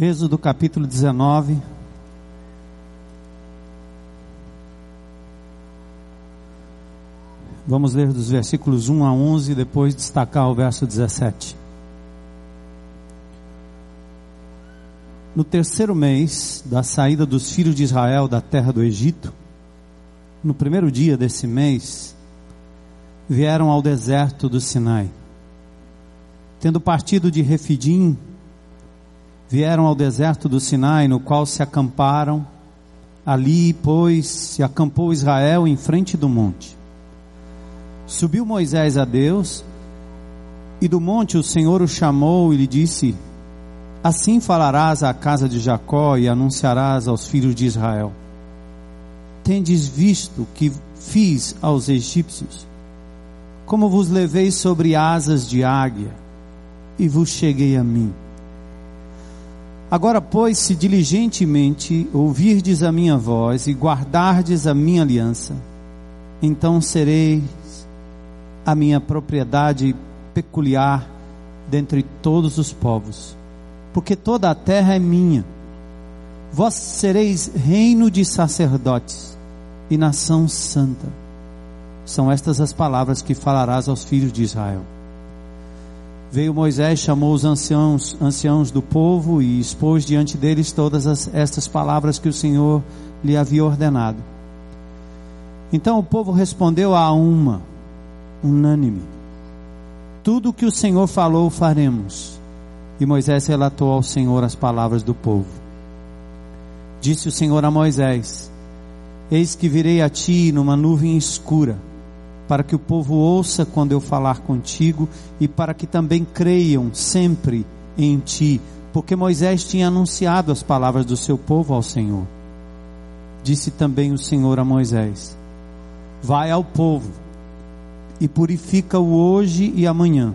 Êxodo capítulo 19. Vamos ler dos versículos 1 a 11 e depois destacar o verso 17. No terceiro mês da saída dos filhos de Israel da terra do Egito, no primeiro dia desse mês, vieram ao deserto do Sinai. Tendo partido de Refidim, vieram ao deserto do Sinai, no qual se acamparam. Ali, pois, se acampou Israel em frente do monte. Subiu Moisés a Deus, e do monte o Senhor o chamou e lhe disse: Assim falarás à casa de Jacó e anunciarás aos filhos de Israel: Tendes visto que fiz aos egípcios, como vos levei sobre asas de águia, e vos cheguei a mim. Agora, pois, se diligentemente ouvirdes a minha voz e guardardes a minha aliança, então sereis a minha propriedade peculiar dentre todos os povos, porque toda a terra é minha. Vós sereis reino de sacerdotes e nação santa. São estas as palavras que falarás aos filhos de Israel. Veio Moisés, chamou os anciãos, anciãos do povo e expôs diante deles todas as, estas palavras que o Senhor lhe havia ordenado. Então o povo respondeu a uma, unânime. Tudo o que o Senhor falou faremos. E Moisés relatou ao Senhor as palavras do povo. Disse o Senhor a Moisés: Eis que virei a ti numa nuvem escura, para que o povo ouça quando eu falar contigo e para que também creiam sempre em ti, porque Moisés tinha anunciado as palavras do seu povo ao Senhor. Disse também o Senhor a Moisés: Vai ao povo e purifica-o hoje e amanhã.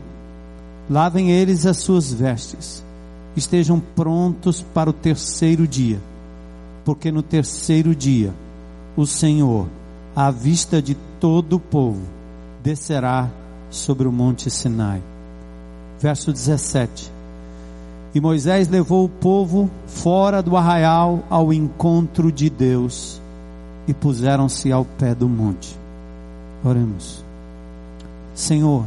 Lavem eles as suas vestes, estejam prontos para o terceiro dia, porque no terceiro dia o Senhor, à vista de todo o povo, descerá sobre o monte Sinai. Verso 17. E Moisés levou o povo fora do arraial ao encontro de Deus e puseram-se ao pé do monte. Oremos. Senhor,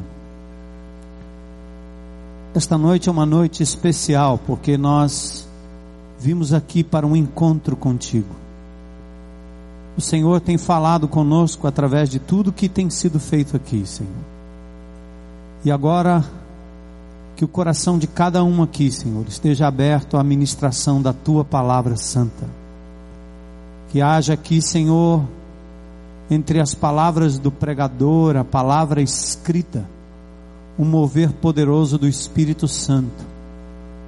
esta noite é uma noite especial porque nós vimos aqui para um encontro contigo. O Senhor tem falado conosco através de tudo que tem sido feito aqui, Senhor. E agora, que o coração de cada um aqui, Senhor, esteja aberto à ministração da tua palavra santa. Que haja aqui, Senhor, entre as palavras do pregador, a palavra escrita, um mover poderoso do Espírito Santo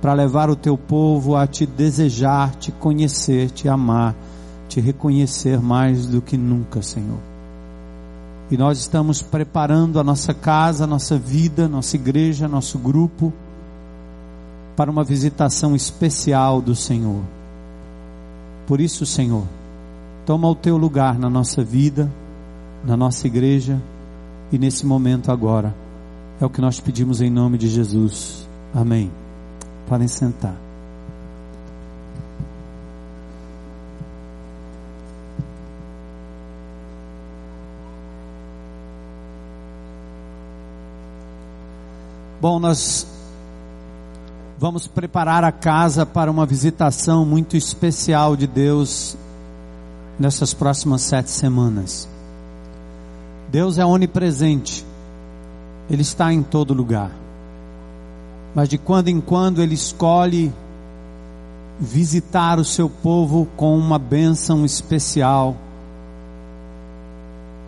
para levar o teu povo a te desejar, te conhecer, te amar, te reconhecer mais do que nunca, Senhor. E nós estamos preparando a nossa casa, a nossa vida, nossa igreja, nosso grupo para uma visitação especial do Senhor. Por isso, Senhor, Toma o teu lugar na nossa vida, na nossa igreja e nesse momento agora. É o que nós pedimos em nome de Jesus. Amém. Podem sentar. Bom, nós vamos preparar a casa para uma visitação muito especial de Deus nessas próximas sete semanas. Deus é onipresente, Ele está em todo lugar, mas de quando em quando Ele escolhe visitar o seu povo com uma bênção especial,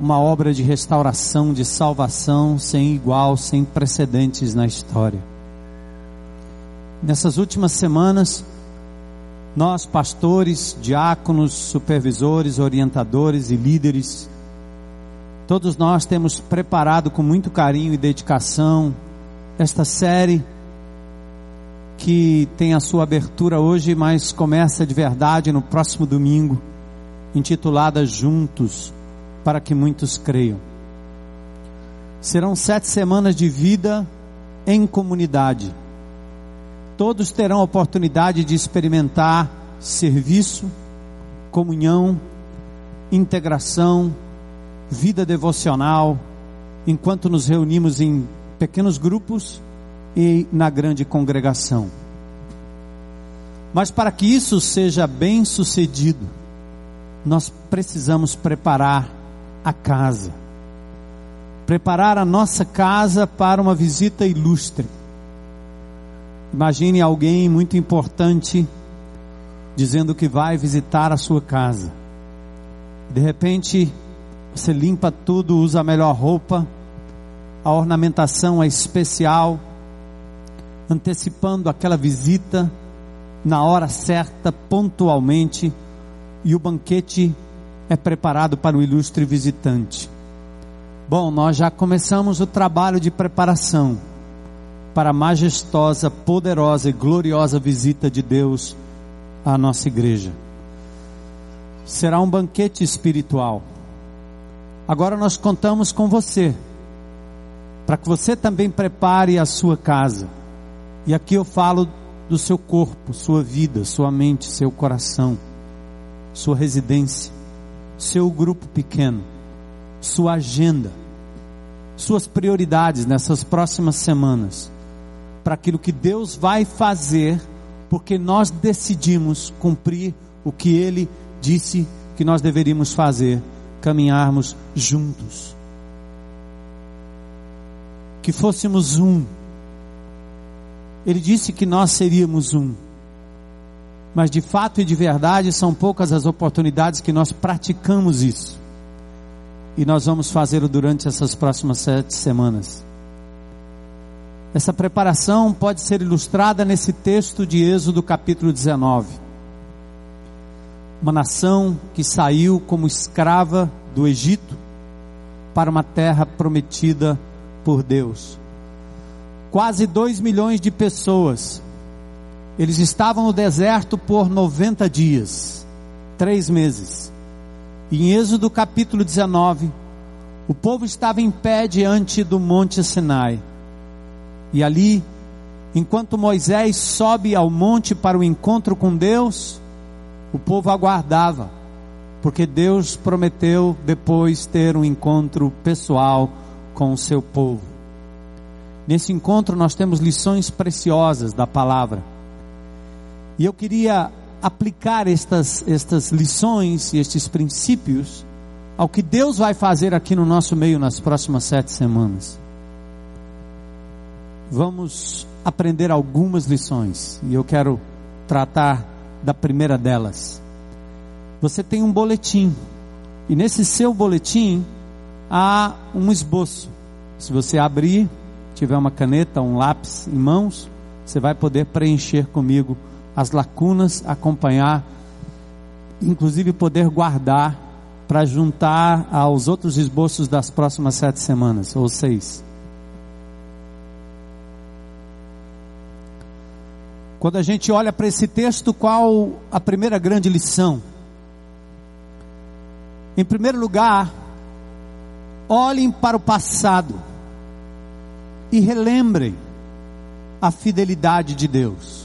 uma obra de restauração, de salvação sem igual, sem precedentes na história. Nessas últimas semanas, nós, pastores, diáconos, supervisores, orientadores e líderes, todos nós temos preparado com muito carinho e dedicação esta série que tem a sua abertura hoje, mas começa de verdade no próximo domingo, intitulada Juntos, para que muitos creiam. Serão sete semanas de vida em comunidade todos terão a oportunidade de experimentar serviço, comunhão, integração, vida devocional, enquanto nos reunimos em pequenos grupos e na grande congregação. Mas para que isso seja bem sucedido, nós precisamos preparar a casa. Preparar a nossa casa para uma visita ilustre. Imagine alguém muito importante dizendo que vai visitar a sua casa. De repente, você limpa tudo, usa a melhor roupa, a ornamentação é especial, antecipando aquela visita na hora certa, pontualmente, e o banquete é preparado para o ilustre visitante. Bom, nós já começamos o trabalho de preparação para a majestosa, poderosa e gloriosa visita de Deus à nossa igreja. Será um banquete espiritual. Agora nós contamos com você, para que você também prepare a sua casa. E aqui eu falo do seu corpo, sua vida, sua mente, seu coração, sua residência, seu grupo pequeno, sua agenda, suas prioridades nessas próximas semanas, para aquilo que Deus vai fazer, porque nós decidimos cumprir o que Ele disse que nós deveríamos fazer, caminharmos juntos. Que fôssemos um. Ele disse que nós seríamos um. Mas de fato e de verdade são poucas as oportunidades que nós praticamos isso. E nós vamos fazê-lo durante essas próximas sete semanas. Essa preparação pode ser ilustrada nesse texto de Êxodo capítulo 19 uma nação que saiu como escrava do Egito para uma terra prometida por Deus. Quase dois milhões de pessoas. Eles estavam no deserto por 90 dias, três meses. Em Êxodo capítulo 19, o povo estava em pé diante do monte Sinai. E ali, enquanto Moisés sobe ao monte para o encontro com Deus, o povo aguardava, porque Deus prometeu depois ter um encontro pessoal com o seu povo. Nesse encontro nós temos lições preciosas da palavra. E eu queria aplicar estas, estas lições e estes princípios ao que Deus vai fazer aqui no nosso meio nas próximas sete semanas. Vamos aprender algumas lições e eu quero tratar da primeira delas. Você tem um boletim, e nesse seu boletim há um esboço. Se você abrir, tiver uma caneta, um lápis em mãos, você vai poder preencher comigo as lacunas, acompanhar, inclusive poder guardar para juntar aos outros esboços das próximas sete semanas, ou seis. Quando a gente olha para esse texto, qual a primeira grande lição? Em primeiro lugar, olhem para o passado e relembrem a fidelidade de Deus.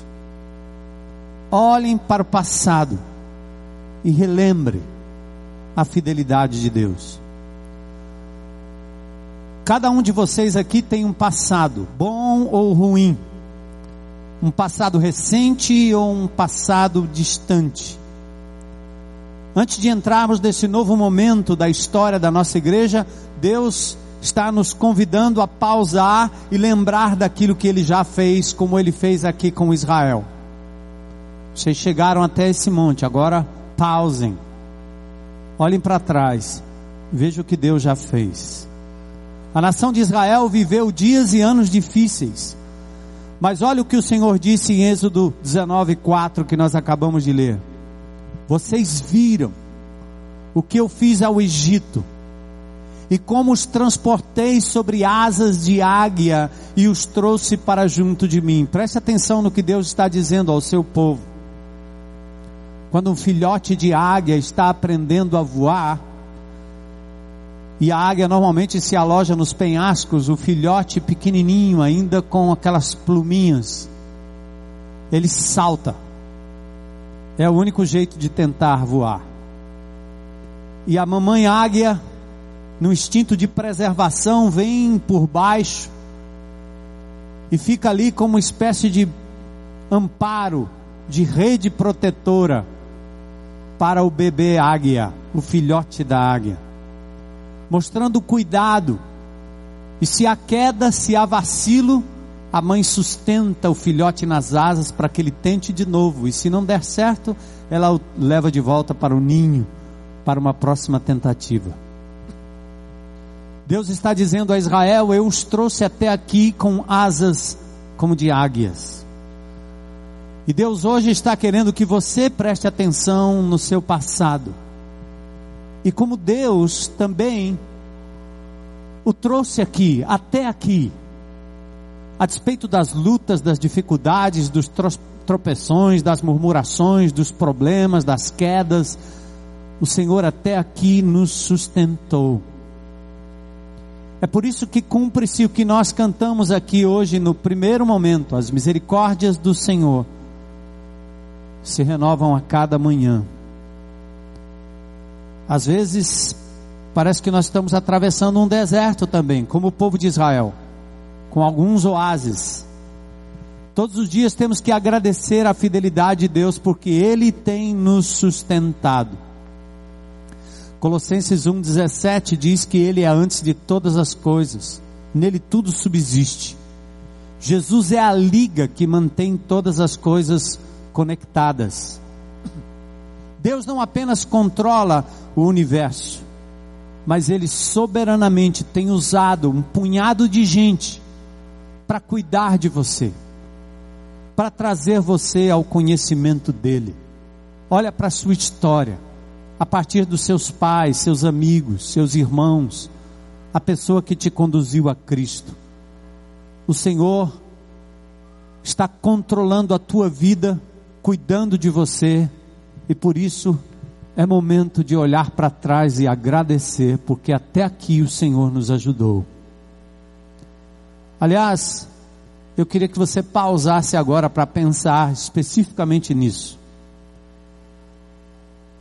Olhem para o passado e relembrem a fidelidade de Deus. Cada um de vocês aqui tem um passado, bom ou ruim um passado recente ou um passado distante. Antes de entrarmos nesse novo momento da história da nossa igreja, Deus está nos convidando a pausar e lembrar daquilo que ele já fez, como ele fez aqui com Israel. Vocês chegaram até esse monte, agora pausem. Olhem para trás. Vejam o que Deus já fez. A nação de Israel viveu dias e anos difíceis. Mas olha o que o Senhor disse em Êxodo 19:4 que nós acabamos de ler. Vocês viram o que eu fiz ao Egito e como os transportei sobre asas de águia e os trouxe para junto de mim. Preste atenção no que Deus está dizendo ao seu povo. Quando um filhote de águia está aprendendo a voar, e a águia normalmente se aloja nos penhascos, o filhote pequenininho, ainda com aquelas pluminhas. ele salta. É o único jeito de tentar voar. E a mamãe águia, no instinto de preservação, vem por baixo e fica ali como uma espécie de amparo, de rede protetora para o bebê águia, o filhote da águia, mostrando cuidado. E se há queda, se há vacilo, a mãe sustenta o filhote nas asas para que ele tente de novo. E se não der certo, ela o leva de volta para o ninho, para uma próxima tentativa. Deus está dizendo a Israel: Eu os trouxe até aqui com asas como de águias. E Deus hoje está querendo que você preste atenção no seu passado. E como Deus também o trouxe aqui, até aqui, a despeito das lutas, das dificuldades, dos tropeções, das murmurações, dos problemas, das quedas, o Senhor até aqui nos sustentou. É por isso que cumpre-se o que nós cantamos aqui hoje no primeiro momento, as misericórdias do Senhor se renovam a cada manhã. Às vezes, parece que nós estamos atravessando um deserto também, como o povo de Israel, com alguns oásis. Todos os dias temos que agradecer a fidelidade de Deus, porque Ele tem nos sustentado. Colossenses 1,17 diz que Ele é antes de todas as coisas, nele tudo subsiste. Jesus é a liga que mantém todas as coisas conectadas. Deus não apenas controla o universo, mas Ele soberanamente tem usado um punhado de gente para cuidar de você, para trazer você ao conhecimento dEle. Olha para a sua história, a partir dos seus pais, seus amigos, seus irmãos, a pessoa que te conduziu a Cristo. O Senhor está controlando a tua vida cuidando de você, e por isso é momento de olhar para trás e agradecer, porque até aqui o Senhor nos ajudou. Aliás, eu queria que você pausasse agora para pensar especificamente nisso.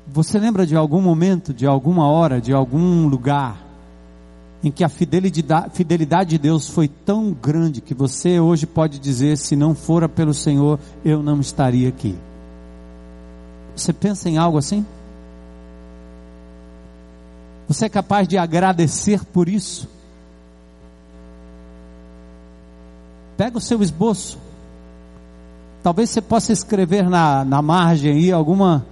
Você lembra de algum momento, de alguma hora, de algum lugar em que a fidelidade de Deus foi tão grande que você hoje pode dizer: se não fora pelo Senhor, eu não estaria aqui. Você pensa em algo assim? Você é capaz de agradecer por isso? Pega o seu esboço. Talvez você possa escrever na, na margem aí alguma,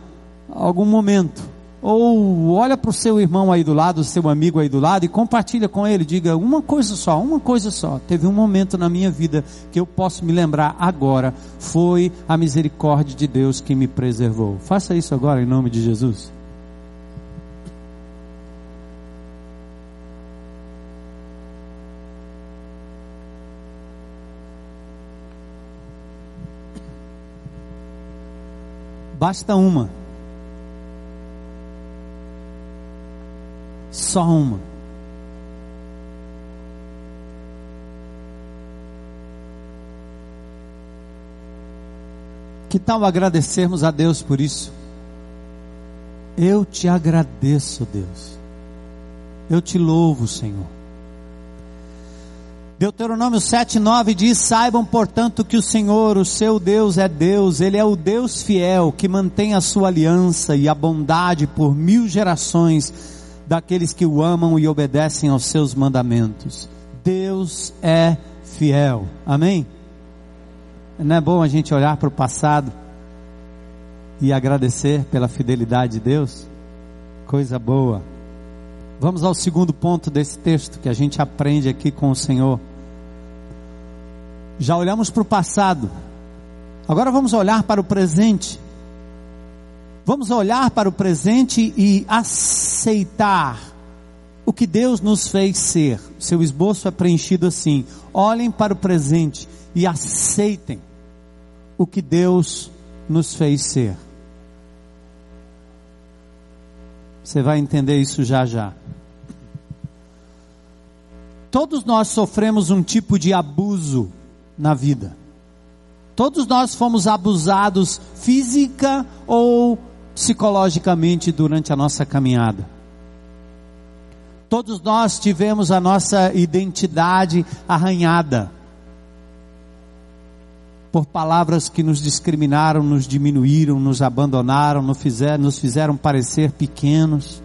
algum momento. Ou olha para o seu irmão aí do lado, o seu amigo aí do lado e compartilha com ele. Diga uma coisa só, uma coisa só. Teve um momento na minha vida que eu posso me lembrar agora. Foi a misericórdia de Deus que me preservou. Faça isso agora em nome de Jesus. Basta uma. Só uma. Que tal agradecermos a Deus por isso? Eu te agradeço, Deus. Eu te louvo, Senhor. Deuteronômio 7,9 diz: Saibam, portanto, que o Senhor, o seu Deus, é Deus, Ele é o Deus fiel que mantém a sua aliança e a bondade por mil gerações daqueles que o amam e obedecem aos seus mandamentos. Deus é fiel. Amém? Não é bom a gente olhar para o passado e agradecer pela fidelidade de Deus? Coisa boa. Vamos ao segundo ponto desse texto que a gente aprende aqui com o Senhor. Já olhamos para o passado, agora vamos olhar para o presente. Vamos olhar para o presente e aceitar o que Deus nos fez ser. Seu esboço é preenchido assim: olhem para o presente e aceitem o que Deus nos fez ser. Você vai entender isso já já. Todos nós sofremos um tipo de abuso na vida. Todos nós fomos abusados física ou psicologicamente durante a nossa caminhada. Todos nós tivemos a nossa identidade arranhada por palavras que nos discriminaram, nos diminuíram, nos abandonaram, nos fizeram, nos fizeram parecer pequenos.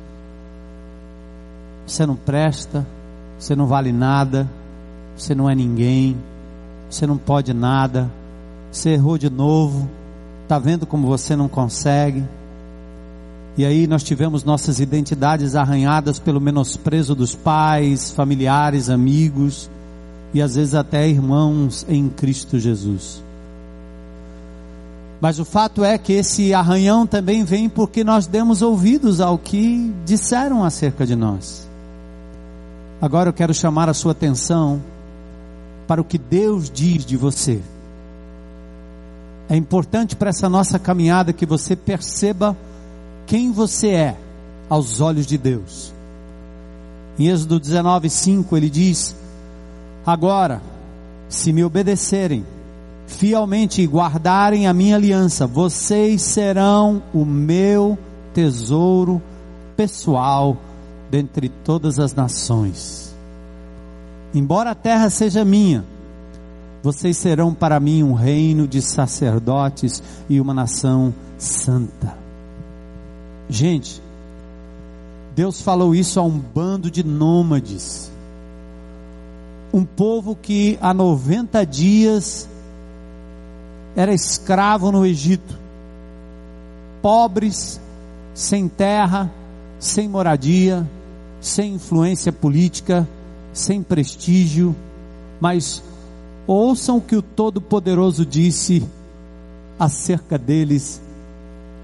Você não presta, você não vale nada, você não é ninguém, você não pode nada, você errou de novo, está vendo como você não consegue. E aí nós tivemos nossas identidades arranhadas pelo menosprezo dos pais, familiares, amigos e às vezes até irmãos em Cristo Jesus. Mas o fato é que esse arranhão também vem porque nós demos ouvidos ao que disseram acerca de nós. Agora eu quero chamar a sua atenção para o que Deus diz de você. É importante para essa nossa caminhada que você perceba quem você é aos olhos de Deus. Em Êxodo 19:5 ele diz: Agora, se me obedecerem, fielmente guardarem a minha aliança, vocês serão o meu tesouro pessoal dentre todas as nações. Embora a terra seja minha, vocês serão para mim um reino de sacerdotes e uma nação santa. Gente, Deus falou isso a um bando de nômades. Um povo que há 90 dias era escravo no Egito, pobres, sem terra, sem moradia, sem influência política, sem prestígio, mas ouçam o que o Todo-Poderoso disse acerca deles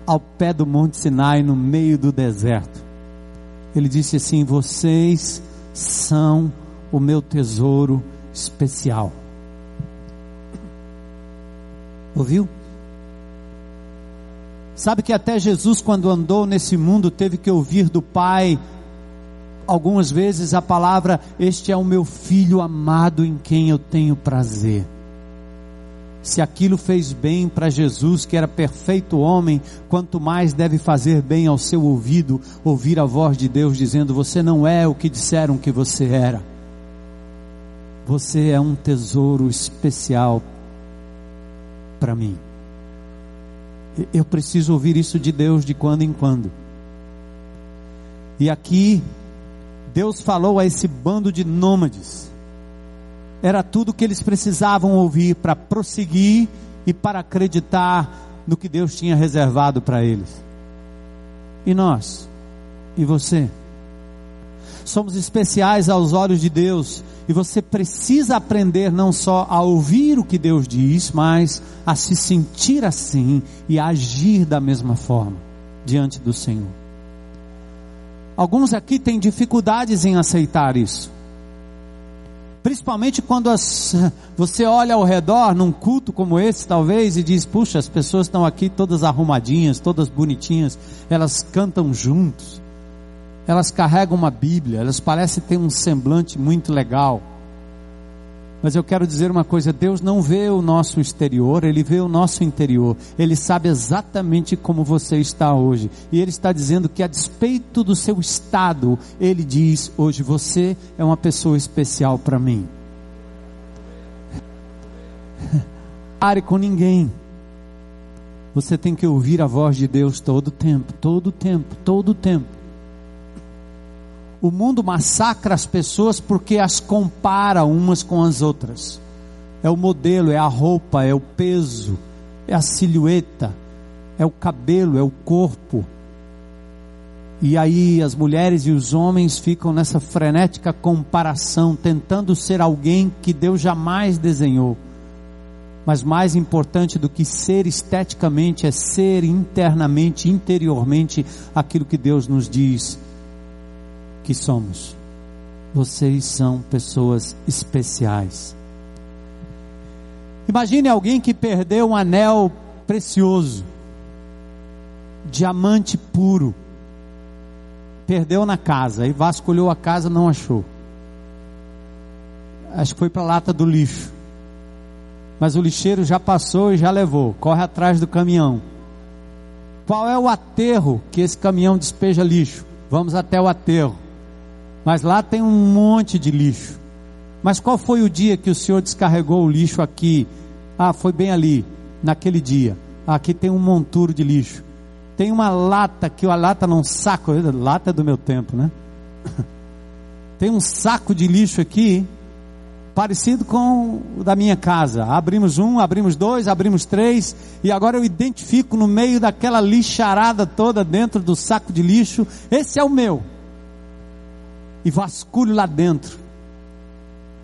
ao pé do Monte Sinai, no meio do deserto. Ele disse assim: Vocês são o meu tesouro especial. Ouviu? Sabe que até Jesus, quando andou nesse mundo, teve que ouvir do Pai, algumas vezes, a palavra: Este é o meu filho amado em quem eu tenho prazer. Se aquilo fez bem para Jesus, que era perfeito homem, quanto mais deve fazer bem ao seu ouvido ouvir a voz de Deus dizendo: Você não é o que disseram que você era. Você é um tesouro especial para mim. Eu preciso ouvir isso de Deus de quando em quando. E aqui, Deus falou a esse bando de nômades. Era tudo que eles precisavam ouvir para prosseguir e para acreditar no que Deus tinha reservado para eles. E nós? E você? Somos especiais aos olhos de Deus e você precisa aprender não só a ouvir o que Deus diz, mas a se sentir assim e a agir da mesma forma diante do Senhor. Alguns aqui têm dificuldades em aceitar isso. Principalmente quando as, você olha ao redor num culto como esse, talvez, e diz: Puxa, as pessoas estão aqui todas arrumadinhas, todas bonitinhas, elas cantam juntos elas carregam uma Bíblia, elas parecem ter um semblante muito legal. Mas eu quero dizer uma coisa: Deus não vê o nosso exterior, Ele vê o nosso interior. Ele sabe exatamente como você está hoje. E Ele está dizendo que, a despeito do seu estado, Ele diz: hoje você é uma pessoa especial para mim. Pare com ninguém. Você tem que ouvir a voz de Deus todo o tempo, todo o tempo, todo o tempo. O mundo massacra as pessoas porque as compara umas com as outras. É o modelo, é a roupa, é o peso, é a silhueta, é o cabelo, é o corpo. E aí as mulheres e os homens ficam nessa frenética comparação, tentando ser alguém que Deus jamais desenhou. Mas mais importante do que ser esteticamente é ser internamente, interiormente aquilo que Deus nos diz que somos. Vocês são pessoas especiais. Imagine alguém que perdeu um anel precioso, diamante puro, perdeu na casa, e vasculhou a casa, não achou. Acho que foi para a lata do lixo. mas o lixeiro já passou e já levou, corre atrás do caminhão. Qual é o aterro que esse caminhão despeja lixo? Vamos até o aterro. Mas lá tem um monte de lixo. Mas qual foi o dia que o Senhor descarregou o lixo aqui? Ah, foi bem ali, naquele dia. Aqui tem um monturo de lixo. Tem uma lata que a lata não saco, lata é do meu tempo, né? Tem um saco de lixo aqui, parecido com o da minha casa. Abrimos um, abrimos dois, abrimos três, e agora eu identifico no meio daquela lixarada toda dentro do saco de lixo, esse é o meu. E vasculho lá dentro.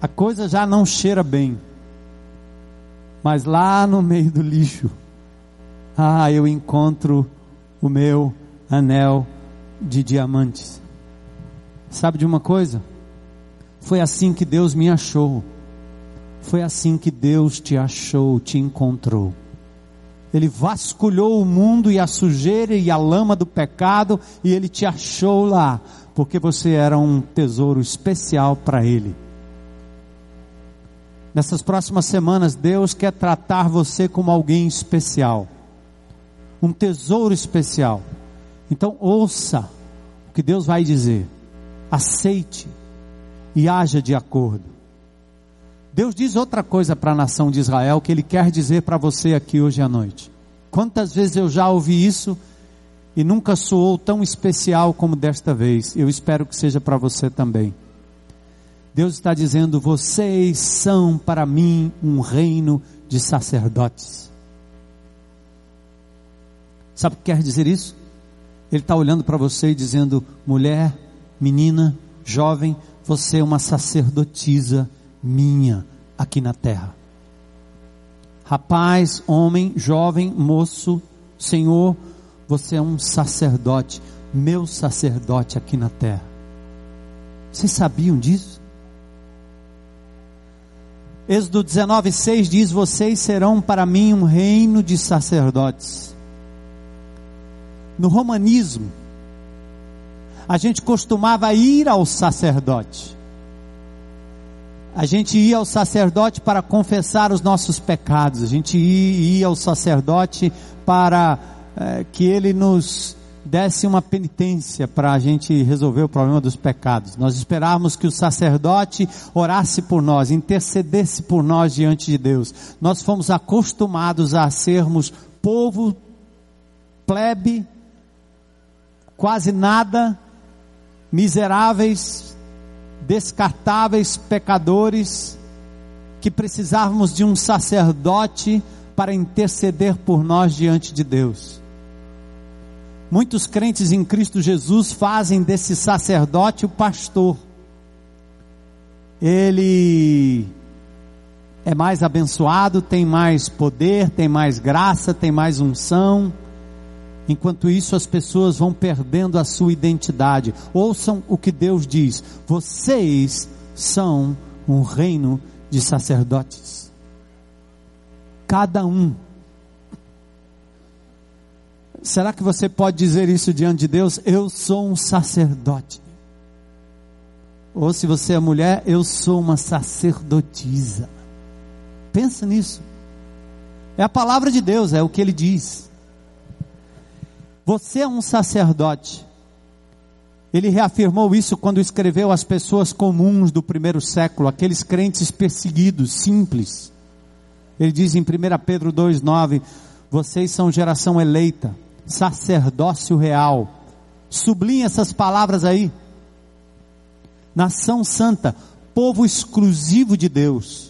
A coisa já não cheira bem. Mas lá no meio do lixo, ah, eu encontro o meu anel de diamantes. Sabe de uma coisa? Foi assim que Deus me achou. Foi assim que Deus te achou, te encontrou. Ele vasculhou o mundo e a sujeira e a lama do pecado e ele te achou lá, porque você era um tesouro especial para ele. Nessas próximas semanas, Deus quer tratar você como alguém especial, um tesouro especial. Então, ouça o que Deus vai dizer, aceite e haja de acordo. Deus diz outra coisa para a nação de Israel que Ele quer dizer para você aqui hoje à noite. Quantas vezes eu já ouvi isso e nunca soou tão especial como desta vez. Eu espero que seja para você também. Deus está dizendo: vocês são para mim um reino de sacerdotes. Sabe o que quer dizer isso? Ele está olhando para você e dizendo: mulher, menina, jovem, você é uma sacerdotisa minha aqui na terra. Rapaz, homem, jovem, moço, Senhor, você é um sacerdote, meu sacerdote aqui na terra. Vocês sabiam disso? Êxodo 19,6 diz: Vocês serão para mim um reino de sacerdotes. No romanismo, a gente costumava ir ao sacerdote. A gente ia ao sacerdote para confessar os nossos pecados. A gente ia ao sacerdote para é, que ele nos desse uma penitência para a gente resolver o problema dos pecados. Nós esperávamos que o sacerdote orasse por nós, intercedesse por nós diante de Deus. Nós fomos acostumados a sermos povo plebe, quase nada, miseráveis, descartáveis pecadores, que precisávamos de um sacerdote para interceder por nós diante de Deus. Muitos crentes em Cristo Jesus fazem desse sacerdote o pastor. Ele é mais abençoado, tem mais poder, tem mais graça, tem mais unção Enquanto isso, as pessoas vão perdendo a sua identidade. Ouçam o que Deus diz: vocês são um reino de sacerdotes. Cada um. Será que você pode dizer isso diante de Deus? Eu sou um sacerdote. Ou se você é mulher, eu sou uma sacerdotisa. Pensa nisso. É a palavra de Deus, é o que ele diz. Você é um sacerdote. Ele reafirmou isso quando escreveu às pessoas comuns do primeiro século, aqueles crentes perseguidos, simples. Ele diz em 1 Pedro 2,9: Vocês são geração eleita, sacerdócio real. Sublinhe essas palavras aí. Nação santa, povo exclusivo de Deus,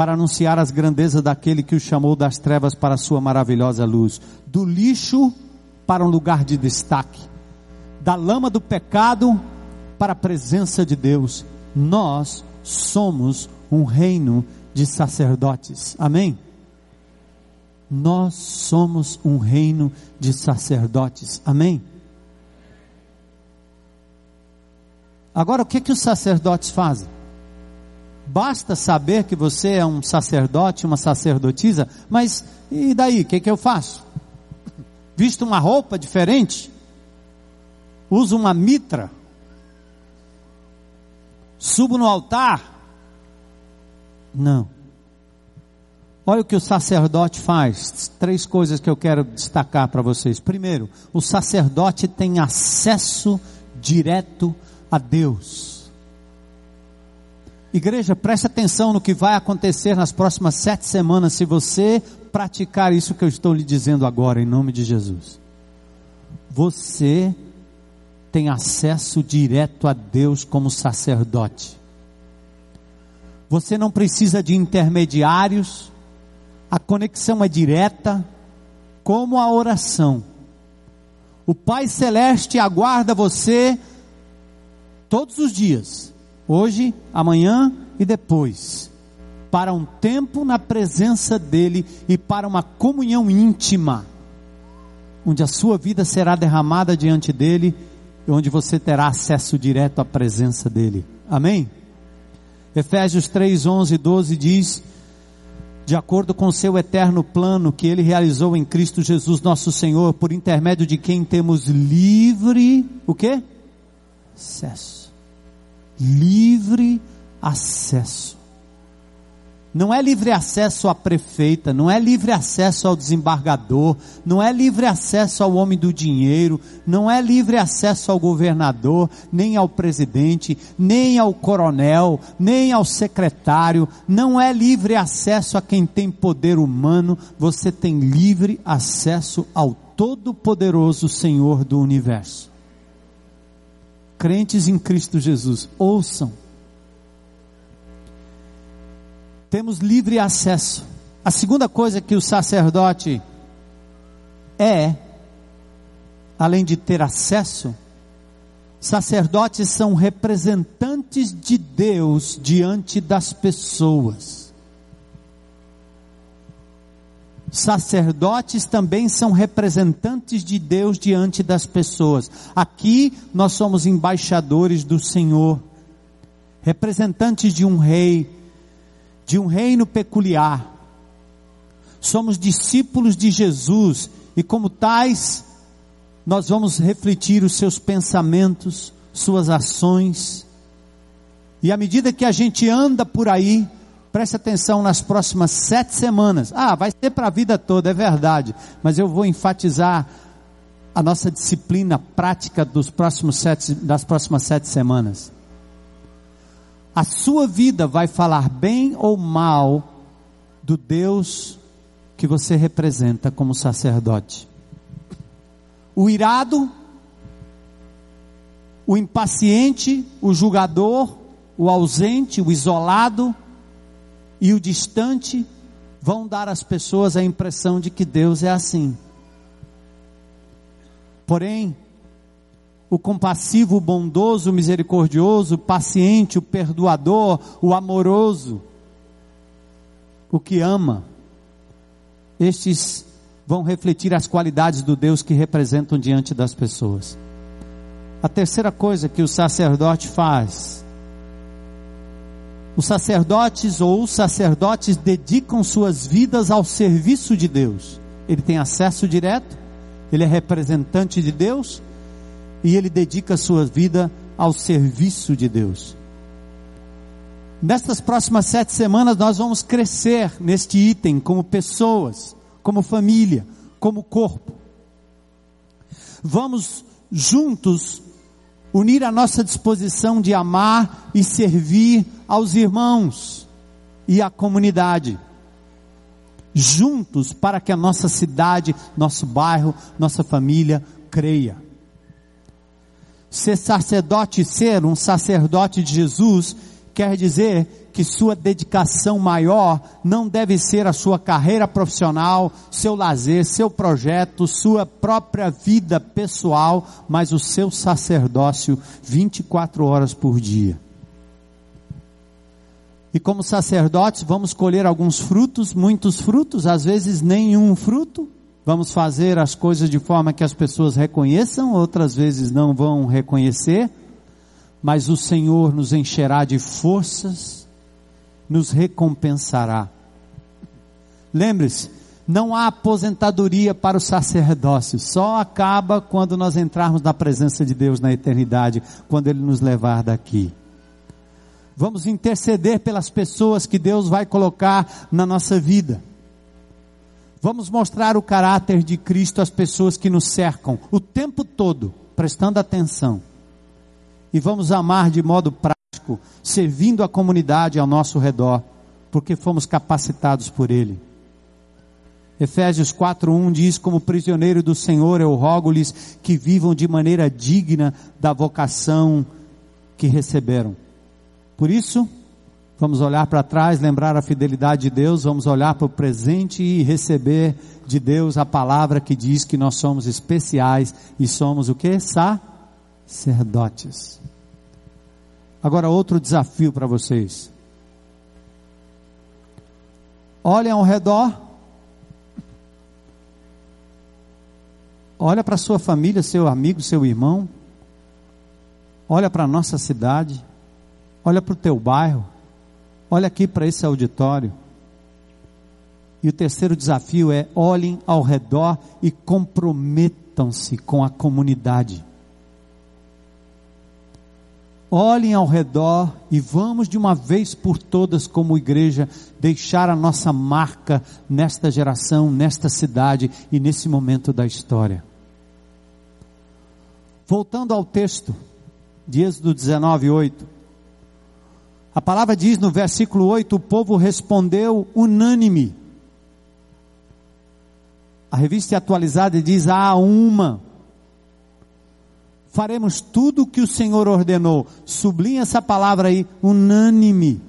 para anunciar as grandezas daquele que o chamou das trevas para a sua maravilhosa luz, do lixo para um lugar de destaque, da lama do pecado para a presença de Deus. Nós somos um reino de sacerdotes. Amém? Nós somos um reino de sacerdotes. Amém? Agora, o que que os sacerdotes fazem? Basta saber que você é um sacerdote, uma sacerdotisa, mas e daí? O que, que eu faço? Visto uma roupa diferente? Uso uma mitra? Subo no altar? Não. Olha o que o sacerdote faz. Três coisas que eu quero destacar para vocês. Primeiro, o sacerdote tem acesso direto a Deus. Igreja, preste atenção no que vai acontecer nas próximas sete semanas se você praticar isso que eu estou lhe dizendo agora, em nome de Jesus. Você tem acesso direto a Deus como sacerdote. Você não precisa de intermediários, a conexão é direta, como a oração. O Pai Celeste aguarda você todos os dias, hoje, amanhã e depois, para um tempo na presença dEle e para uma comunhão íntima, onde a sua vida será derramada diante dEle e onde você terá acesso direto à presença dEle. Amém? Efésios 3, 11 e 12 diz: de acordo com seu eterno plano que ele realizou em Cristo Jesus nosso Senhor, por intermédio de quem temos livre, o que? Acesso. Livre acesso. Não é livre acesso à prefeita, não é livre acesso ao desembargador, não é livre acesso ao homem do dinheiro, não é livre acesso ao governador, nem ao presidente, nem ao coronel, nem ao secretário, não é livre acesso a quem tem poder humano, você tem livre acesso ao Todo-Poderoso Senhor do universo. Crentes em Cristo Jesus, ouçam temos livre acesso. A segunda coisa que o sacerdote é, além de ter acesso, sacerdotes são representantes de Deus diante das pessoas. Sacerdotes também são representantes de Deus diante das pessoas. Aqui nós somos embaixadores do Senhor, representantes de um rei, de um reino peculiar. Somos discípulos de Jesus e, como tais, nós vamos refletir os seus pensamentos, suas ações. E à medida que a gente anda por aí, preste atenção nas próximas sete semanas. Ah, vai ser para a vida toda, é verdade. Mas eu vou enfatizar a nossa disciplina prática dos próximos sete, das próximas sete semanas a sua vida vai falar bem ou mal do Deus que você representa como sacerdote. O irado, o impaciente, o julgador, o ausente, o isolado e o distante vão dar às pessoas a impressão de que Deus é assim. Porém, o compassivo, o bondoso, o misericordioso, o paciente, o perdoador, o amoroso, o que ama. Estes vão refletir as qualidades do Deus que representam diante das pessoas. A terceira coisa que o sacerdote faz, os sacerdotes ou os sacerdotes dedicam suas vidas ao serviço de Deus. Ele tem acesso direto, ele é representante de Deus e ele dedica sua vida ao serviço de Deus. Nestas próximas sete semanas nós vamos crescer neste item como pessoas, como família, como corpo. Vamos juntos unir a nossa disposição de amar e servir aos irmãos e à comunidade. Juntos para que a nossa cidade, nosso bairro, nossa família creia ser sacerdote, ser um sacerdote de Jesus, quer dizer que sua dedicação maior não deve ser a sua carreira profissional, seu lazer, seu projeto, sua própria vida pessoal, mas o seu sacerdócio 24 horas por dia. E como sacerdotes, vamos colher alguns frutos, muitos frutos, às vezes nenhum fruto, Vamos fazer as coisas de forma que as pessoas reconheçam, outras vezes não vão reconhecer, mas o Senhor nos encherá de forças, nos recompensará. Lembre-se, não há aposentadoria para o sacerdócio, só acaba quando nós entrarmos na presença de Deus na eternidade, quando Ele nos levar daqui. Vamos interceder pelas pessoas que Deus vai colocar na nossa vida Vamos mostrar o caráter de Cristo às pessoas que nos cercam o tempo todo, prestando atenção. E vamos amar de modo prático, servindo a comunidade ao nosso redor, porque fomos capacitados por Ele. Efésios 4:1 diz: Como prisioneiro do Senhor, eu rogo-lhes que vivam de maneira digna da vocação que receberam. Por isso, Vamos olhar para trás, lembrar a fidelidade de Deus, vamos olhar para o presente e receber de Deus a palavra que diz que nós somos especiais e somos o que? Sacerdotes. Agora outro desafio para vocês. Olhem ao redor. Olha para sua família, seu amigo, seu irmão. Olha para a nossa cidade. Olha para o teu bairro. Olha aqui para esse auditório. E o terceiro desafio é: olhem ao redor e comprometam-se com a comunidade. Olhem ao redor e vamos de uma vez por todas, como igreja, deixar a nossa marca nesta geração, nesta cidade e nesse momento da história. Voltando ao texto de Êxodo 19, 8. A palavra diz no versículo 8: o povo respondeu unânime. A revista atualizada diz: há uma. Faremos tudo o que o Senhor ordenou. Sublinha essa palavra aí, unânime.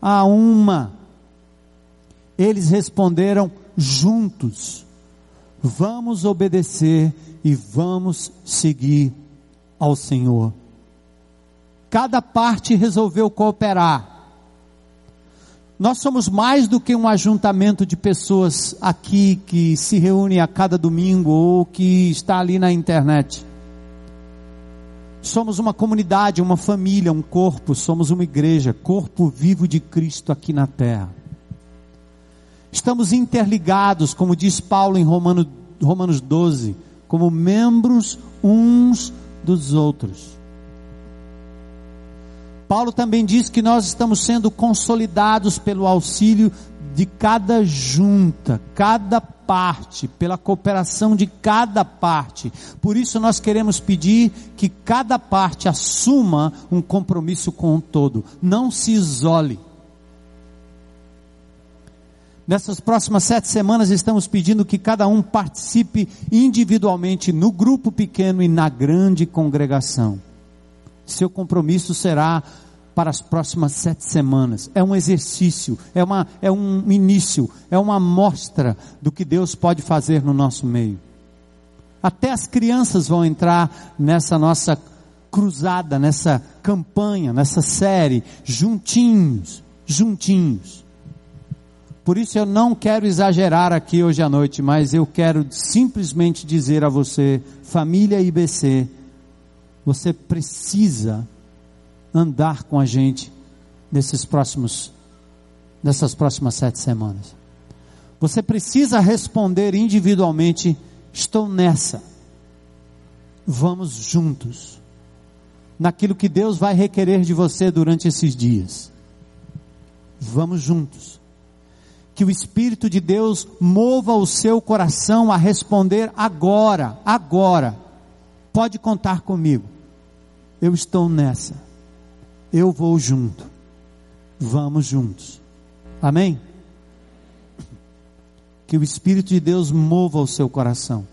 Há uma. Eles responderam juntos: Vamos obedecer e vamos seguir ao Senhor cada parte resolveu cooperar. Nós somos mais do que um ajuntamento de pessoas aqui que se reúne a cada domingo ou que está ali na internet. Somos uma comunidade, uma família, um corpo, somos uma igreja, corpo vivo de Cristo aqui na terra. Estamos interligados, como diz Paulo em Romano, Romanos 12, como membros uns dos outros. Paulo também diz que nós estamos sendo consolidados pelo auxílio de cada junta, cada parte, pela cooperação de cada parte. Por isso nós queremos pedir que cada parte assuma um compromisso com o todo, não se isole. Nessas próximas sete semanas estamos pedindo que cada um participe individualmente no grupo pequeno e na grande congregação. Seu compromisso será para as próximas sete semanas. É um exercício, é, uma, é um início, é uma amostra do que Deus pode fazer no nosso meio. Até as crianças vão entrar nessa nossa cruzada, nessa campanha, nessa série, juntinhos, juntinhos. Por isso eu não quero exagerar aqui hoje à noite, mas eu quero simplesmente dizer a você, família IBC, você precisa andar com a gente nesses próximos, nessas próximas sete semanas. Você precisa responder individualmente: estou nessa. Vamos juntos. Naquilo que Deus vai requerer de você durante esses dias. Vamos juntos. Que o Espírito de Deus mova o seu coração a responder agora, agora. Pode contar comigo. Eu estou nessa eu vou junto. Vamos juntos. Amém? Que o Espírito de Deus mova o seu coração.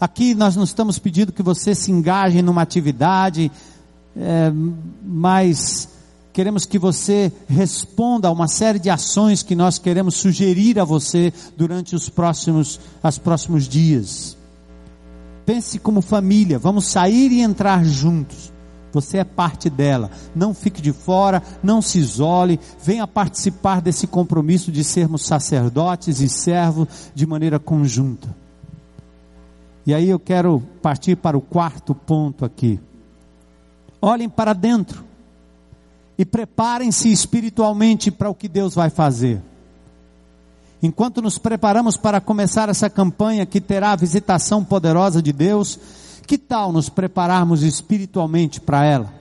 Aqui nós não estamos pedindo que você se engaje numa atividade, é, mas queremos que você responda a uma série de ações que nós queremos sugerir a você durante os próximos, os próximos dias. Pense como família, vamos sair e entrar juntos. Você é parte dela. Não fique de fora, não se isole, venha participar desse compromisso de sermos sacerdotes e servos de maneira conjunta. E aí eu quero partir para o quarto ponto aqui. Olhem para dentro e preparem-se espiritualmente para o que Deus vai fazer. Enquanto nos preparamos para começar essa campanha que terá a visitação poderosa de Deus, que tal nos prepararmos espiritualmente para ela?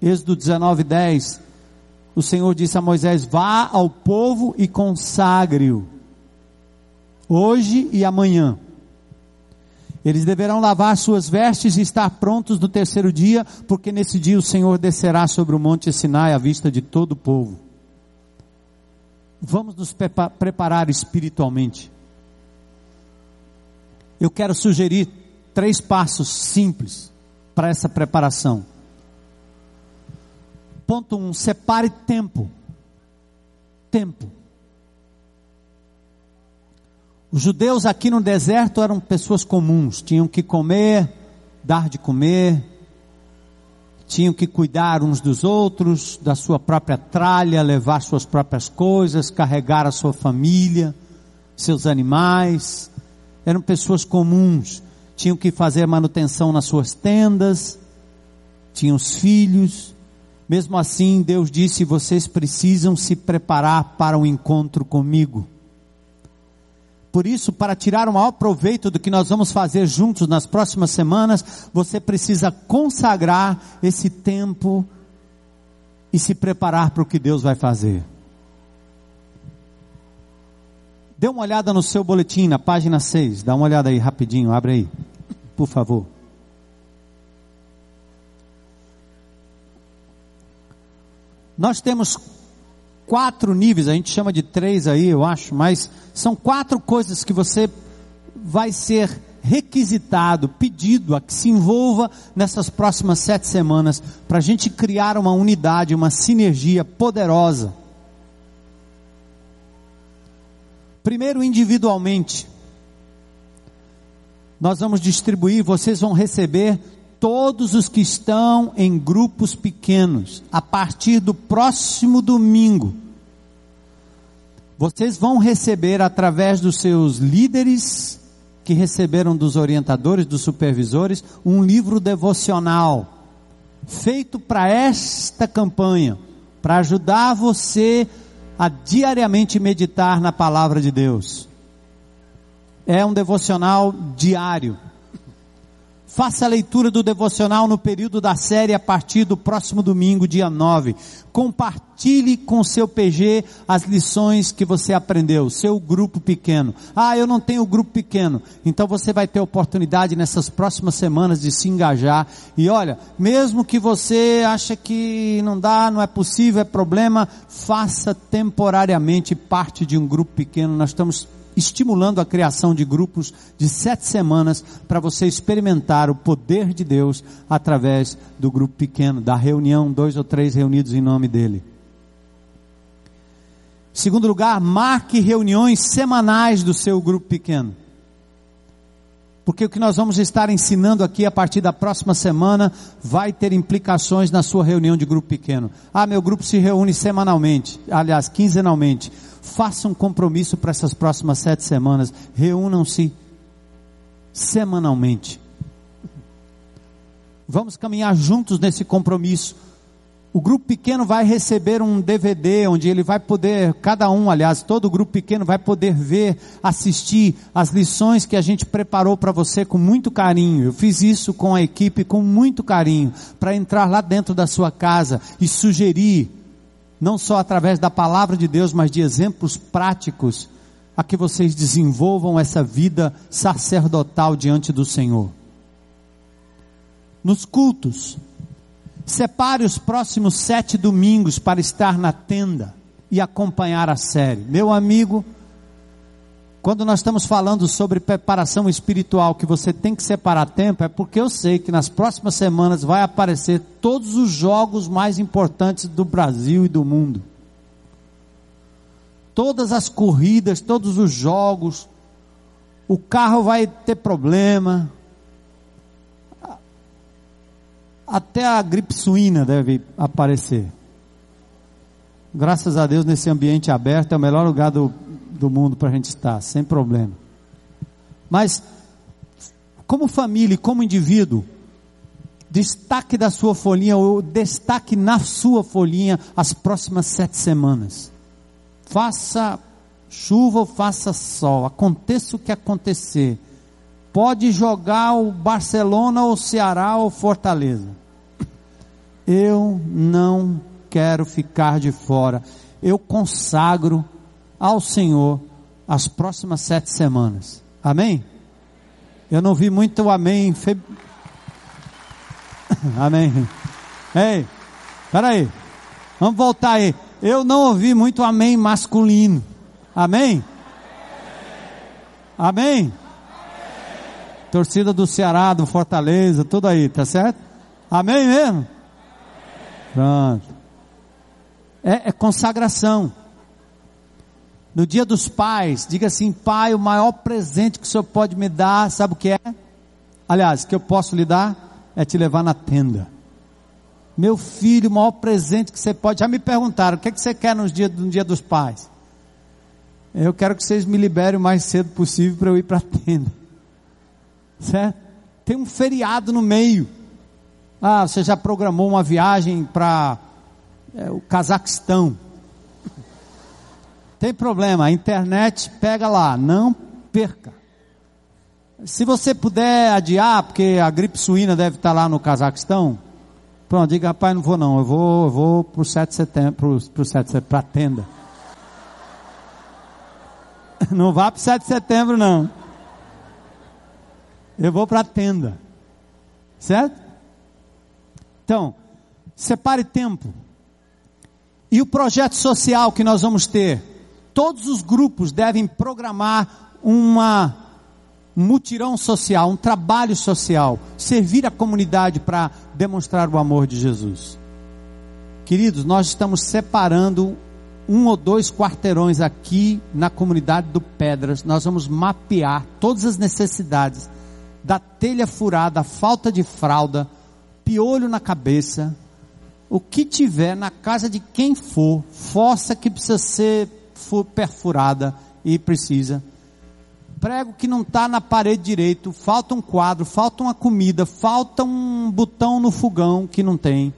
Êxodo 19, 10. O Senhor disse a Moisés: Vá ao povo e consagre-o. hoje e amanhã. Eles deverão lavar suas vestes e estar prontos no terceiro dia, porque nesse dia o Senhor descerá sobre o monte Sinai à vista de todo o povo. Vamos nos preparar espiritualmente. Eu quero sugerir três passos simples para essa preparação. Ponto 1: um, separe tempo. Tempo. Os judeus aqui no deserto eram pessoas comuns, tinham que comer, dar de comer, tinham que cuidar uns dos outros, da sua própria tralha, levar suas próprias coisas, carregar a sua família, seus animais. Eram pessoas comuns, tinham que fazer manutenção nas suas tendas, tinham os filhos. Mesmo assim, Deus disse: vocês precisam se preparar para o um encontro comigo. Por isso, para tirar o maior proveito do que nós vamos fazer juntos nas próximas semanas, você precisa consagrar esse tempo e se preparar para o que Deus vai fazer. Dê uma olhada no seu boletim, na página 6. Dá uma olhada aí rapidinho, abre aí, por favor. Nós temos quatro níveis, a gente chama de três aí, eu acho, mas são quatro coisas que você vai ser requisitado, pedido a que se envolva nessas próximas sete semanas, para a gente criar uma unidade, uma sinergia poderosa. Primeiro, individualmente, nós vamos distribuir, vocês vão receber todos os que estão em grupos pequenos, a partir do próximo domingo, vocês vão receber através dos seus líderes, que receberam dos orientadores, dos supervisores, um livro devocional, feito para esta campanha, para ajudar você a diariamente meditar na palavra de Deus. É um devocional diário Faça a leitura do devocional no período da série a partir do próximo domingo, dia 9. Compartilhe com seu PG as lições que você aprendeu, seu grupo pequeno. Ah, eu não tenho grupo pequeno. Então você vai ter oportunidade nessas próximas semanas de se engajar. E olha, mesmo que você acha que não dá, não é possível, é problema, faça temporariamente parte de um grupo pequeno. Nós estamos estimulando a criação de grupos de sete semanas para você experimentar o poder de Deus através do grupo pequeno, da reunião, dois ou três reunidos em nome dele. Segundo lugar, marque reuniões semanais do seu grupo pequeno. Porque o que nós vamos estar ensinando aqui a partir da próxima semana vai ter implicações na sua reunião de grupo pequeno. Ah, meu grupo se reúne semanalmente, aliás, quinzenalmente. Faça um compromisso para essas próximas sete semanas. Reúnam-se semanalmente. Vamos caminhar juntos nesse compromisso. O grupo pequeno vai receber um DVD onde ele vai poder, cada um, aliás, todo o grupo pequeno vai poder ver, assistir as lições que a gente preparou para você com muito carinho. Eu fiz isso com a equipe com muito carinho, para entrar lá dentro da sua casa e sugerir não só através da palavra de Deus, mas de exemplos práticos, a que vocês desenvolvam essa vida sacerdotal diante do Senhor. Nos cultos, separe os próximos sete domingos para estar na tenda e acompanhar a série. Meu amigo, quando nós estamos falando sobre preparação espiritual, que você tem que separar tempo, é porque eu sei que nas próximas semanas vai aparecer todos os jogos mais importantes do Brasil e do mundo. Todas as corridas, todos os jogos, o carro vai ter problema. Até a gripe suína deve aparecer. Graças a Deus, nesse ambiente aberto, é o melhor lugar do, do mundo para a gente estar, sem problema. Mas, como família e como indivíduo, destaque da sua folhinha, ou destaque na sua folhinha as próximas sete semanas. Faça chuva ou faça sol, aconteça o que acontecer. Pode jogar o Barcelona ou o Ceará ou Fortaleza. Eu não quero ficar de fora. Eu consagro ao Senhor as próximas sete semanas. Amém? Eu não vi muito amém. Fe... amém. Ei, peraí. Vamos voltar aí. Eu não ouvi muito amém masculino. Amém? Amém? Torcida do Ceará, do Fortaleza, tudo aí, tá certo? Amém mesmo? Pronto. É, é consagração. No dia dos pais, diga assim, pai, o maior presente que o senhor pode me dar, sabe o que é? Aliás, que eu posso lhe dar é te levar na tenda. Meu filho, o maior presente que você pode. Já me perguntaram, o que, é que você quer no dia, no dia dos pais? Eu quero que vocês me liberem o mais cedo possível para eu ir para a tenda. Certo? Tem um feriado no meio. Ah, você já programou uma viagem para é, o Cazaquistão. Tem problema, a internet pega lá, não perca. Se você puder adiar, porque a gripe suína deve estar lá no Cazaquistão, pronto, diga, rapaz, não vou não, eu vou, eu vou para o 7 de setembro, para o 7 de setembro, para a tenda. Não vá para o 7 de setembro não. Eu vou para a tenda. Certo? Então, separe tempo. E o projeto social que nós vamos ter? Todos os grupos devem programar uma um mutirão social, um trabalho social, servir a comunidade para demonstrar o amor de Jesus. Queridos, nós estamos separando um ou dois quarteirões aqui na comunidade do Pedras. Nós vamos mapear todas as necessidades da telha furada, falta de fralda, piolho na cabeça, o que tiver na casa de quem for, fossa que precisa ser perfurada e precisa. Prego que não está na parede direito, falta um quadro, falta uma comida, falta um botão no fogão que não tem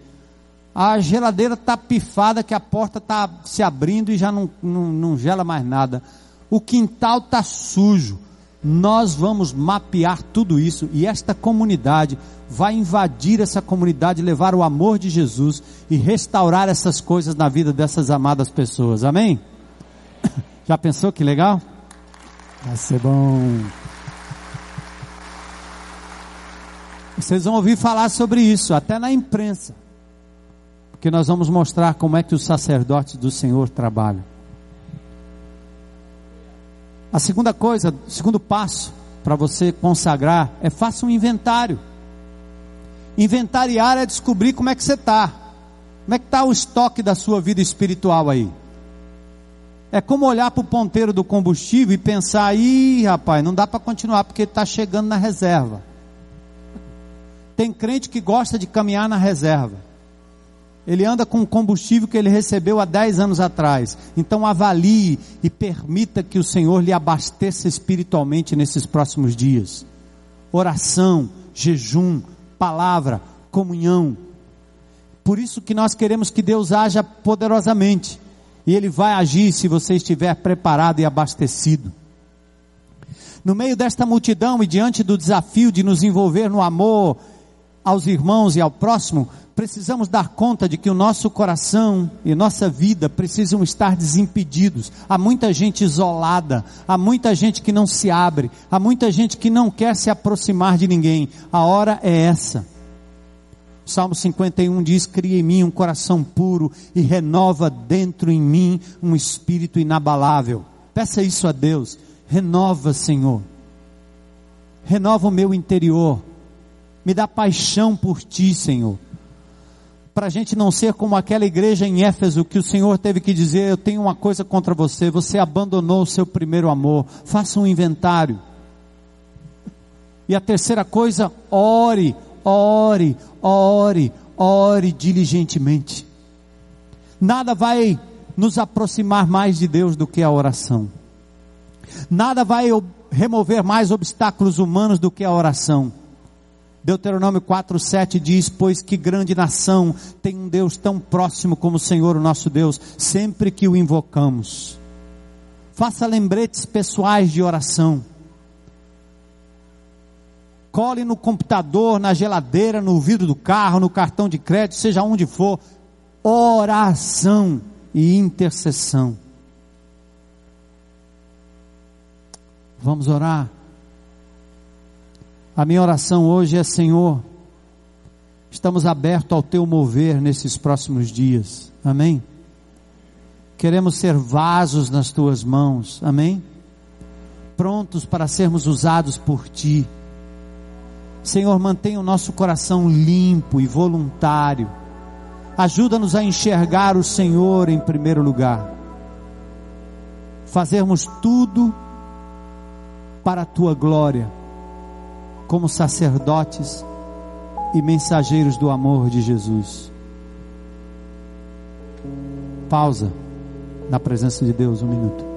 a geladeira está pifada, que a porta está se abrindo e já não, não, não gela mais nada. O quintal está sujo. Nós vamos mapear tudo isso e esta comunidade vai invadir essa comunidade, levar o amor de Jesus e restaurar essas coisas na vida dessas amadas pessoas. Amém? Já pensou que legal? Vai ser bom. Vocês vão ouvir falar sobre isso, até na imprensa que nós vamos mostrar como é que os sacerdotes do Senhor trabalham. A segunda coisa, o segundo passo para você consagrar é faça um inventário. Inventariar é descobrir como é que você está. Como é que está o estoque da sua vida espiritual aí? É como olhar para o ponteiro do combustível e pensar, aí, rapaz, não dá para continuar porque está chegando na reserva. Tem crente que gosta de caminhar na reserva. Ele anda com o combustível que ele recebeu há 10 anos atrás. Então avalie e permita que o Senhor lhe abasteça espiritualmente nesses próximos dias. Oração, jejum, palavra, comunhão. Por isso que nós queremos que Deus haja poderosamente. E Ele vai agir se você estiver preparado e abastecido. No meio desta multidão e diante do desafio de nos envolver no amor aos irmãos e ao próximo, precisamos dar conta de que o nosso coração e nossa vida precisam estar desimpedidos. Há muita gente isolada, há muita gente que não se abre, há muita gente que não quer se aproximar de ninguém. A hora é essa. Salmo 51 diz: Cria em mim um coração puro e renova dentro em mim um espírito inabalável. Peça isso a Deus. Renova, Senhor. Renova o meu interior. Me dá paixão por ti, Senhor para a gente não ser como aquela igreja em Éfeso que o Senhor teve que dizer: Eu tenho uma coisa contra você, você abandonou o seu primeiro amor. Faça um inventário. E a terceira coisa, ore, ore, ore, ore diligentemente. Nada vai nos aproximar mais de Deus do que a oração. Nada vai remover mais obstáculos humanos do que a oração. Deuteronômio 4:7 diz: "Pois que grande nação tem um Deus tão próximo como o Senhor, o nosso Deus, sempre que o invocamos." Faça lembretes pessoais de oração. Cole no computador, na geladeira, no vidro do carro, no cartão de crédito, seja onde for, oração e intercessão. Vamos orar. A minha oração hoje é: Senhor, estamos abertos ao teu mover nesses próximos dias. Amém? Queremos ser vasos nas tuas mãos. Amém? Prontos para sermos usados por ti. Senhor, mantenha o nosso coração limpo e voluntário. Ajuda-nos a enxergar o Senhor em primeiro lugar. Fazermos tudo para a tua glória, como sacerdotes e mensageiros do amor de Jesus. Pausa na presença de Deus um minuto.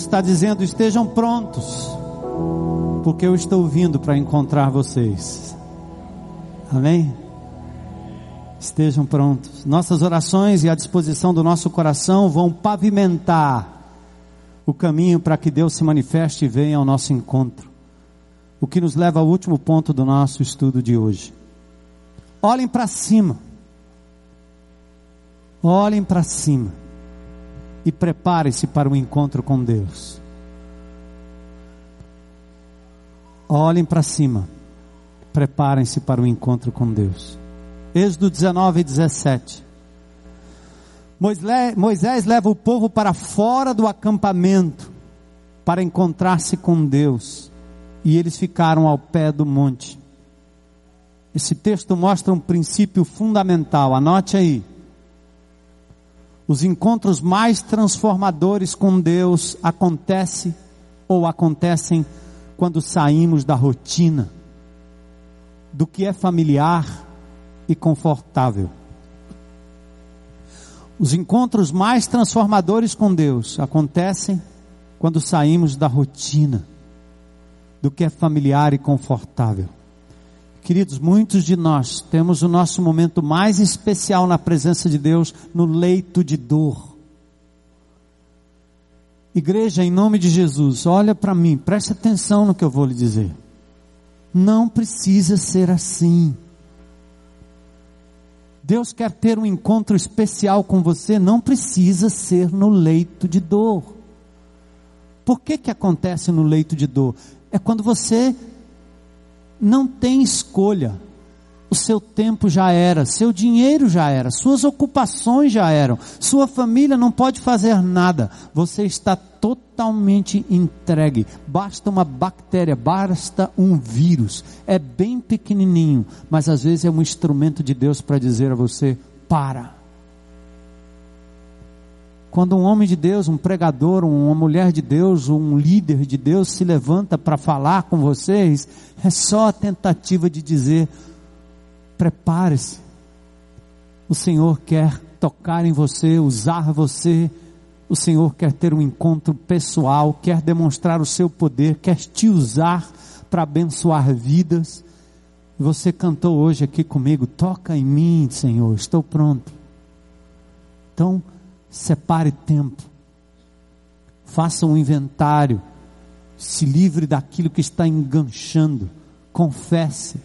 Está dizendo: estejam prontos, porque eu estou vindo para encontrar vocês. Amém? Estejam prontos. Nossas orações e a disposição do nosso coração vão pavimentar o caminho para que Deus se manifeste e venha ao nosso encontro. O que nos leva ao último ponto do nosso estudo de hoje. Olhem para cima. Olhem para cima e prepare-se para o encontro com Deus. Olhem para cima, preparem-se para o encontro com Deus. Êxodo 19 e 17. Moisés leva o povo para fora do acampamento para encontrar-se com Deus e eles ficaram ao pé do monte. Esse texto mostra um princípio fundamental, anote aí. Os encontros mais transformadores com Deus acontecem ou acontecem quando saímos da rotina, do que é familiar e confortável. Os encontros mais transformadores com Deus acontecem quando saímos da rotina, do que é familiar e confortável. Queridos, muitos de nós temos o nosso momento mais especial na presença de Deus no leito de dor. Igreja, em nome de Jesus, olha para mim, preste atenção no que eu vou lhe dizer. Não precisa ser assim. Deus quer ter um encontro especial com você, não precisa ser no leito de dor. Por que que acontece no leito de dor? É quando você não tem escolha. O seu tempo já era, seu dinheiro já era, suas ocupações já eram, sua família não pode fazer nada. Você está totalmente entregue. Basta uma bactéria, basta um vírus. É bem pequenininho, mas às vezes é um instrumento de Deus para dizer a você: para. Quando um homem de Deus, um pregador, uma mulher de Deus, um líder de Deus se levanta para falar com vocês, é só a tentativa de dizer: prepare-se. O Senhor quer tocar em você, usar você o Senhor quer ter um encontro pessoal, quer demonstrar o seu poder, quer te usar para abençoar vidas. Você cantou hoje aqui comigo, toca em mim, Senhor, estou pronto. Então, separe tempo, faça um inventário, se livre daquilo que está enganchando, confesse,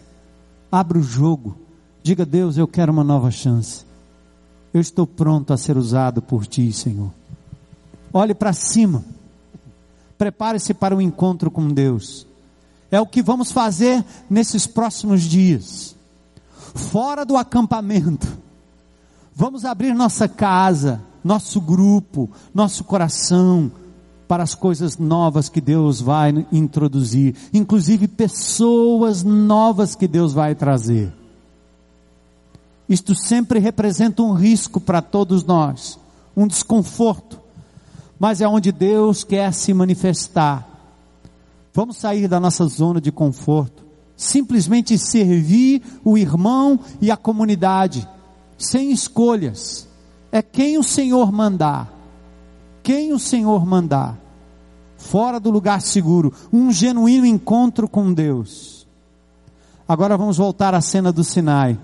abra o jogo, diga: Deus, eu quero uma nova chance. Eu estou pronto a ser usado por Ti, Senhor. Olhe para cima. Prepare-se para o um encontro com Deus. É o que vamos fazer nesses próximos dias. Fora do acampamento. Vamos abrir nossa casa, nosso grupo, nosso coração para as coisas novas que Deus vai introduzir, inclusive pessoas novas que Deus vai trazer. Isto sempre representa um risco para todos nós, um desconforto mas é onde Deus quer se manifestar. Vamos sair da nossa zona de conforto, simplesmente servir o irmão e a comunidade, sem escolhas. É quem o Senhor mandar. Quem o Senhor mandar. Fora do lugar seguro, um genuíno encontro com Deus. Agora vamos voltar à cena do Sinai.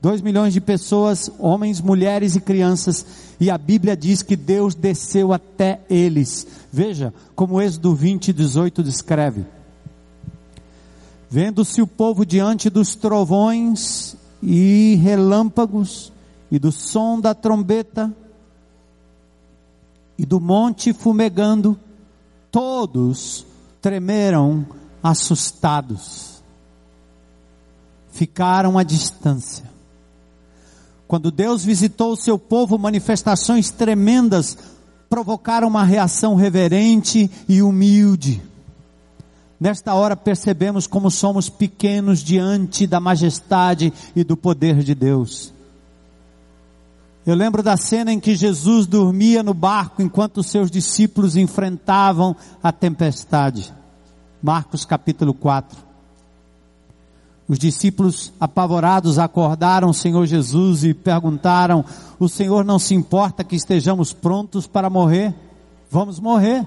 Dois milhões de pessoas, homens, mulheres e crianças, e a Bíblia diz que Deus desceu até eles. Veja como o Êxodo 20, 18 descreve. Vendo-se o povo diante dos trovões e relâmpagos, e do som da trombeta, e do monte fumegando, todos tremeram assustados, ficaram à distância. Quando Deus visitou o seu povo, manifestações tremendas provocaram uma reação reverente e humilde. Nesta hora percebemos como somos pequenos diante da majestade e do poder de Deus. Eu lembro da cena em que Jesus dormia no barco enquanto seus discípulos enfrentavam a tempestade. Marcos capítulo 4. Os discípulos apavorados acordaram o Senhor Jesus e perguntaram: O Senhor não se importa que estejamos prontos para morrer? Vamos morrer.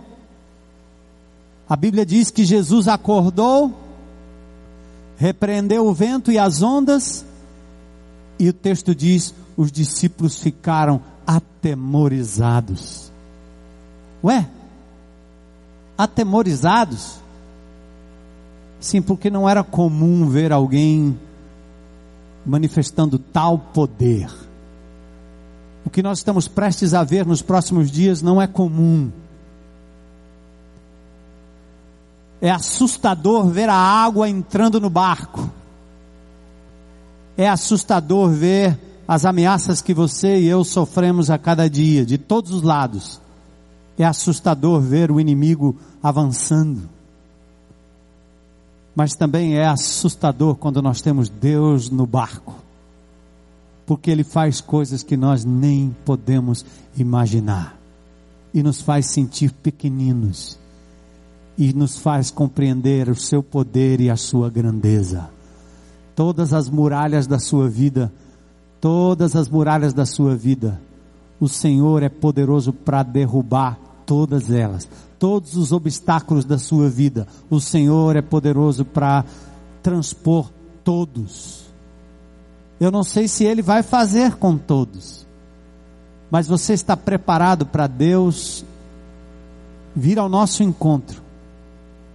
A Bíblia diz que Jesus acordou, repreendeu o vento e as ondas, e o texto diz: os discípulos ficaram atemorizados. Ué? Atemorizados? Sim, porque não era comum ver alguém manifestando tal poder. O que nós estamos prestes a ver nos próximos dias não é comum. É assustador ver a água entrando no barco. É assustador ver as ameaças que você e eu sofremos a cada dia, de todos os lados. É assustador ver o inimigo avançando. Mas também é assustador quando nós temos Deus no barco. Porque Ele faz coisas que nós nem podemos imaginar. E nos faz sentir pequeninos. E nos faz compreender o seu poder e a sua grandeza. Todas as muralhas da sua vida todas as muralhas da sua vida. O Senhor é poderoso para derrubar todas elas. Todos os obstáculos da sua vida. O Senhor é poderoso para transpor todos. Eu não sei se Ele vai fazer com todos. Mas você está preparado para Deus vir ao nosso encontro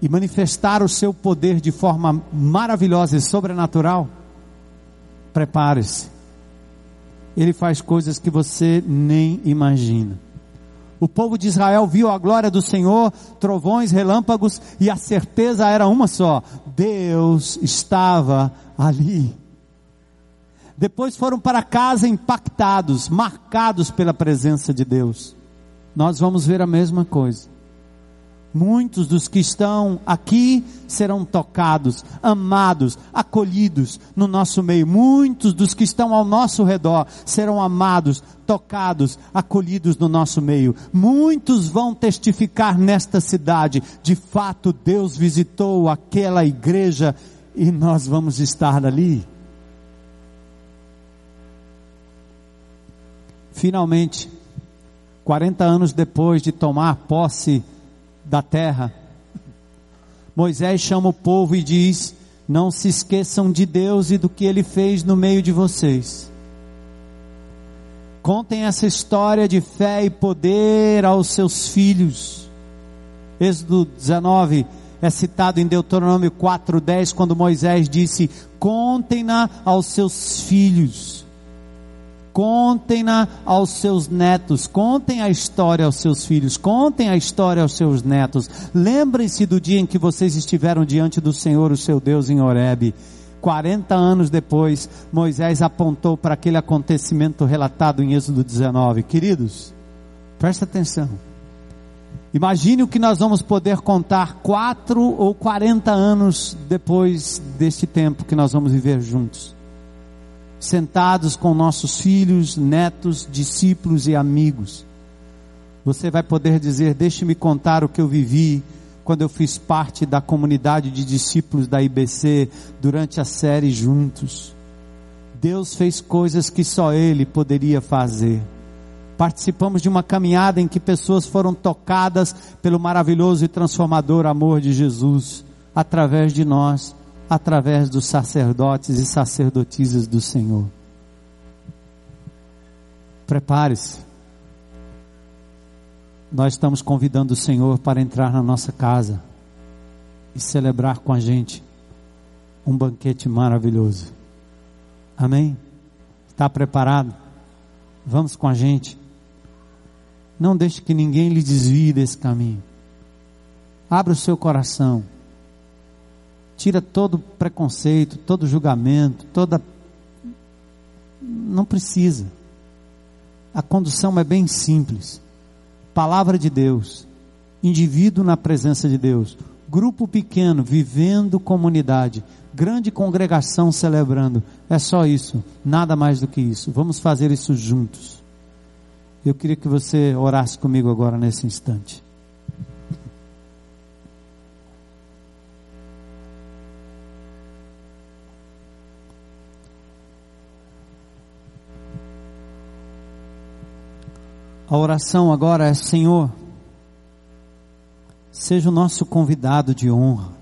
e manifestar o seu poder de forma maravilhosa e sobrenatural? Prepare-se ele faz coisas que você nem imagina. O povo de Israel viu a glória do Senhor, trovões, relâmpagos, e a certeza era uma só: Deus estava ali. Depois foram para casa impactados, marcados pela presença de Deus. Nós vamos ver a mesma coisa. Muitos dos que estão aqui serão tocados, amados, acolhidos no nosso meio. Muitos dos que estão ao nosso redor serão amados, tocados, acolhidos no nosso meio. Muitos vão testificar nesta cidade. De fato, Deus visitou aquela igreja e nós vamos estar ali. Finalmente, 40 anos depois de tomar posse da terra. Moisés chama o povo e diz: Não se esqueçam de Deus e do que ele fez no meio de vocês. Contem essa história de fé e poder aos seus filhos. Êxodo 19 é citado em Deuteronômio 4:10 quando Moisés disse: "Contem-na aos seus filhos" contem-na aos seus netos, contem a história aos seus filhos, contem a história aos seus netos. Lembrem-se do dia em que vocês estiveram diante do Senhor, o seu Deus, em Horebe. 40 anos depois, Moisés apontou para aquele acontecimento relatado em Êxodo 19. Queridos, presta atenção. Imagine o que nós vamos poder contar quatro ou 40 anos depois deste tempo que nós vamos viver juntos sentados com nossos filhos, netos, discípulos e amigos. Você vai poder dizer: Deixe-me contar o que eu vivi quando eu fiz parte da comunidade de discípulos da IBC durante a série Juntos. Deus fez coisas que só Ele poderia fazer. Participamos de uma caminhada em que pessoas foram tocadas pelo maravilhoso e transformador amor de Jesus através de nós através dos sacerdotes e sacerdotisas do Senhor. Prepare-se. Nós estamos convidando o Senhor para entrar na nossa casa e celebrar com a gente um banquete maravilhoso. Amém? Está preparado? Vamos com a gente. Não deixe que ninguém lhe desvie desse caminho. Abra o seu coração tira todo preconceito, todo julgamento, toda. Não precisa. A condução é bem simples. Palavra de Deus, indivíduo na presença de Deus, grupo pequeno vivendo comunidade, grande congregação celebrando. É só isso, nada mais do que isso. Vamos fazer isso juntos. Eu queria que você orasse comigo agora nesse instante. A oração agora é: Senhor, seja o nosso convidado de honra.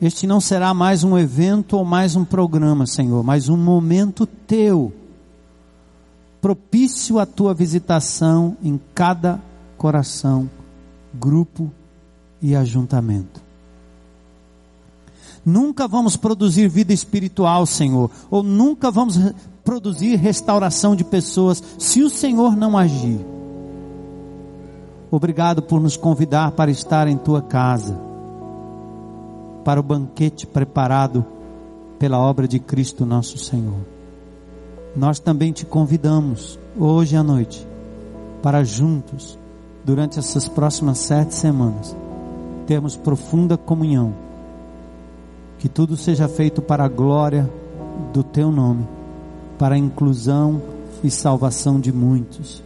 Este não será mais um evento ou mais um programa, Senhor, mas um momento teu, propício à tua visitação em cada coração, grupo e ajuntamento. Nunca vamos produzir vida espiritual, Senhor, ou nunca vamos produzir restauração de pessoas se o Senhor não agir. Obrigado por nos convidar para estar em tua casa, para o banquete preparado pela obra de Cristo nosso Senhor. nós também te convidamos hoje à noite para juntos, durante essas próximas sete semanas, termos profunda comunhão. Que tudo seja feito para a glória do teu nome, para a inclusão e salvação de muitos,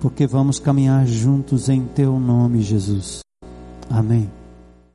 porque vamos caminhar juntos em teu nome, Jesus. Amém.